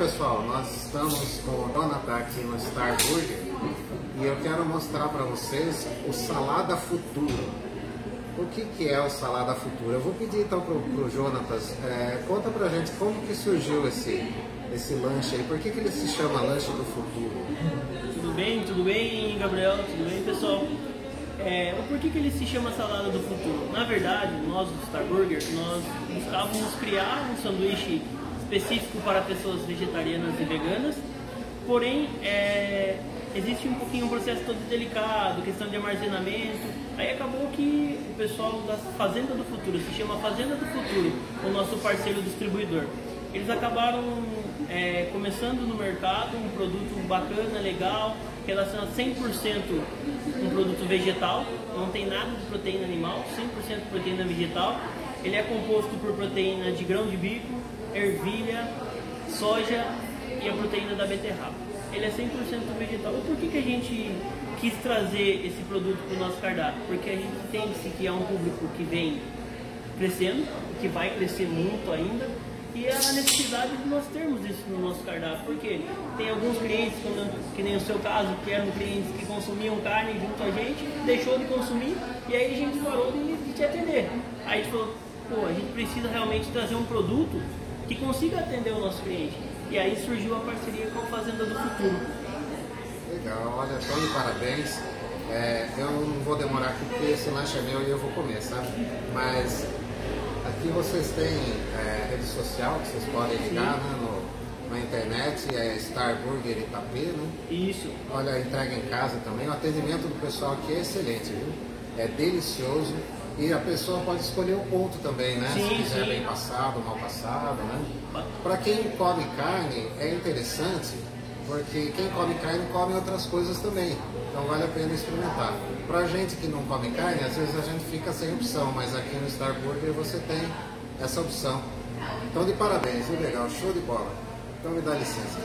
pessoal, nós estamos com o Jonathan aqui no Star Burger e eu quero mostrar para vocês o Salada Futuro. O que, que é o Salada Futuro? Eu vou pedir então pro, pro Jonatas, é, conta pra gente como que surgiu esse, esse lanche aí, por que, que ele se chama Lanche do Futuro? Tudo bem, tudo bem, Gabriel? Tudo bem, pessoal? É, por que, que ele se chama Salada do Futuro? Na verdade, nós do Star Burger, nós buscávamos criar um sanduíche específico para pessoas vegetarianas e veganas, porém é, existe um pouquinho um processo todo delicado, questão de armazenamento. Aí acabou que o pessoal da Fazenda do Futuro, se chama Fazenda do Futuro, o nosso parceiro distribuidor. Eles acabaram é, começando no mercado um produto bacana, legal, relação a 100% um produto vegetal, não tem nada de proteína animal, 100% proteína vegetal. Ele é composto por proteína de grão de bico, ervilha, soja e a proteína da beterraba. Ele é 100% vegetal. Por que, que a gente quis trazer esse produto para o nosso cardápio? Porque a gente entende que é um público que vem crescendo, que vai crescer muito ainda, e a necessidade de nós termos isso no nosso cardápio, porque tem alguns clientes, que nem o seu caso, que eram clientes que consumiam carne junto a gente, deixou de consumir e aí a gente parou de, de te atender. Aí a gente falou, pô, a gente precisa realmente trazer um produto que consiga atender o nosso cliente. E aí surgiu a parceria com a Fazenda do Futuro. Legal, olha, Tony, parabéns. É, eu não vou demorar aqui porque esse lanche é meu e eu vou comer, sabe? Mas aqui vocês têm é, rede social que vocês podem ligar né, no, na internet, é Star Burger Itapê, né? Isso. Olha, entrega em casa também. O atendimento do pessoal aqui é excelente, viu? É delicioso. E a pessoa pode escolher o ponto também, né? Sim, Se quiser sim. bem passado, mal passado, né? Para quem come carne é interessante, porque quem come carne come outras coisas também. Então vale a pena experimentar. Pra gente que não come carne, às vezes a gente fica sem opção, mas aqui no Star Burger você tem essa opção. Então de parabéns, viu? Legal, show de bola. Então me dá licença.